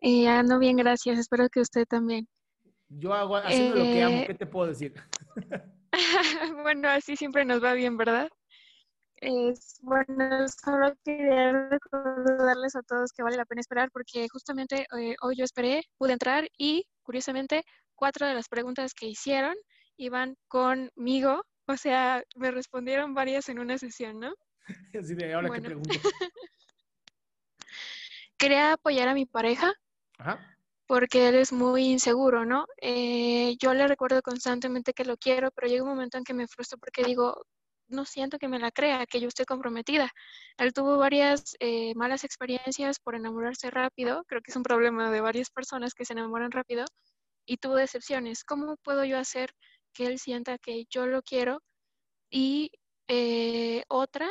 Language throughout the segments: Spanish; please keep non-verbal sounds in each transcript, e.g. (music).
Eh, ando bien, gracias. Espero que usted también. Yo hago haciendo lo que amo, Eh, ¿qué te puedo decir? (laughs) bueno, así siempre nos va bien, ¿verdad? Es, bueno, solo quería recordarles a todos que vale la pena esperar porque justamente eh, hoy yo esperé, pude entrar y curiosamente cuatro de las preguntas que hicieron iban conmigo, o sea, me respondieron varias en una sesión, ¿no? (laughs) Así de ahora Bueno. que pregunto. (laughs) Quería apoyar a mi pareja Ajá. porque él es muy inseguro, ¿no? Eh, yo le recuerdo constantemente que lo quiero, pero llega un momento en que me frustro porque digo, no siento que me la crea, que yo estoy comprometida. Él tuvo varias eh, malas experiencias por enamorarse rápido, creo que es un problema de varias personas que se enamoran rápido, y tuvo decepciones. ¿Cómo puedo yo hacer que él sienta que yo lo quiero? Y eh, otra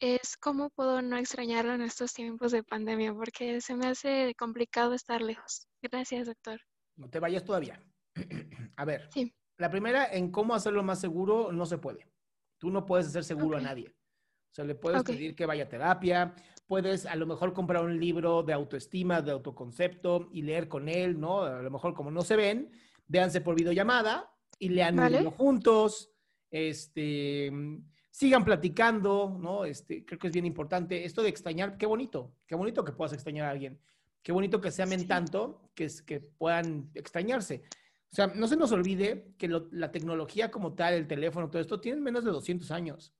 es cómo puedo no extrañarlo en estos tiempos de pandemia, porque se me hace complicado estar lejos. Gracias, doctor. No te vayas todavía. (clears throat) A ver, Sí. la primera, en cómo hacerlo más seguro, no se puede. Tú no puedes hacer seguro Ok. a nadie. O sea, le puedes Ok. pedir que vaya a terapia, puedes a lo mejor comprar un libro de autoestima, de autoconcepto y leer con él, ¿no? A lo mejor como no se ven, véanse por videollamada y lean Vale. juntos, este, sigan platicando, ¿no? Este, creo que es bien importante. Esto de extrañar, qué bonito, qué bonito que puedas extrañar a alguien. Qué bonito que se amen Sí. tanto que, es- que puedan extrañarse. O sea, no se nos olvide que lo- la tecnología como tal, el teléfono, todo esto, tiene menos de 200 años.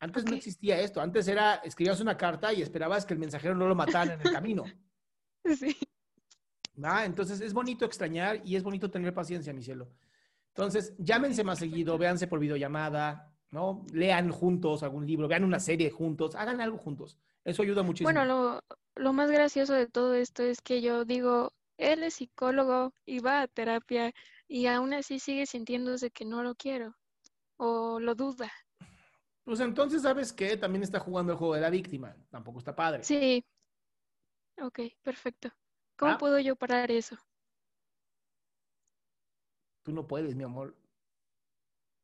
Antes no existía esto. Antes era, escribías una carta y esperabas que el mensajero no lo matara en el camino. (laughs) Sí. ¿va? Entonces es bonito extrañar y es bonito tener paciencia, mi cielo. Entonces, llámense más seguido, véanse por videollamada, ¿no? Lean juntos algún libro, vean una serie juntos, hagan algo juntos. Eso ayuda muchísimo. Bueno, lo, lo más gracioso de todo esto es que yo digo, él es psicólogo y va a terapia y aún así sigue sintiéndose que no lo quiero o lo duda. Pues entonces, ¿sabes qué? También está jugando el juego de la víctima. Tampoco está padre. Sí. Ok, perfecto. ¿Cómo Ah. puedo yo parar eso? Tú no puedes, mi amor.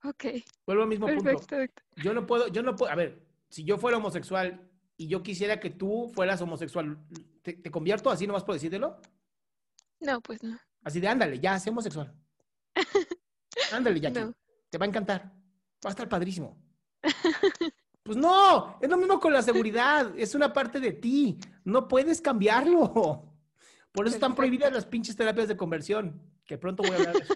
Ok, Vuelvo al mismo punto. perfecto. Yo no puedo, yo no puedo, a ver, si yo fuera homosexual y yo quisiera que tú fueras homosexual, ¿te, te convierto así nomás por decírtelo? No, pues no. Así de, ándale, ya, sé homosexual. (laughs) Ándale. No. Te va a encantar. Va a estar padrísimo. (laughs) Pues no, es lo mismo con la seguridad. Es una parte de ti. No puedes cambiarlo. Por eso están prohibidas las pinches terapias de conversión. Que pronto voy a hablar de eso.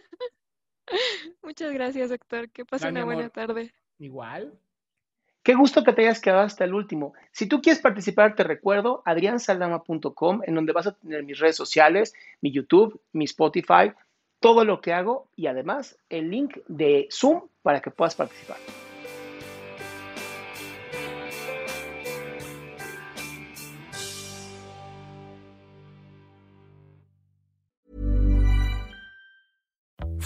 Muchas gracias, doctor. Que pase una buena amor. tarde. Igual. Qué gusto que te hayas quedado hasta el último. Si tú quieres participar, te recuerdo adriansaldama.com, en donde vas a tener mis redes sociales, mi YouTube, mi Spotify, todo lo que hago y además el link de Zoom para que puedas participar.